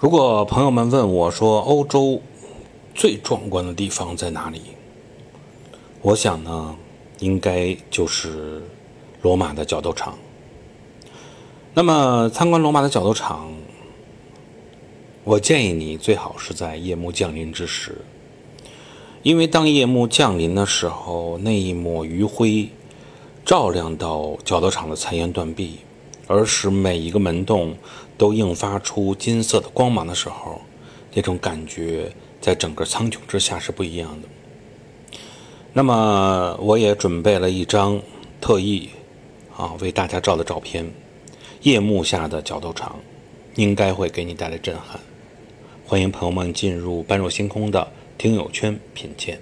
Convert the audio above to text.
如果朋友们问我说欧洲最壮观的地方在哪里，我想呢，应该就是罗马的角斗场。那么参观罗马的角斗场，我建议你最好是在夜幕降临之时，因为当夜幕降临的时候，那一抹余晖照亮到角斗场的残垣断壁，而使每一个门洞都映发出金色的光芒的时候，那种感觉在整个苍穹之下是不一样的。那么我也准备了一张特意啊为大家照的照片。夜幕下的角斗场，应该会给你带来震撼。欢迎朋友们进入般若星空的听友圈品鉴。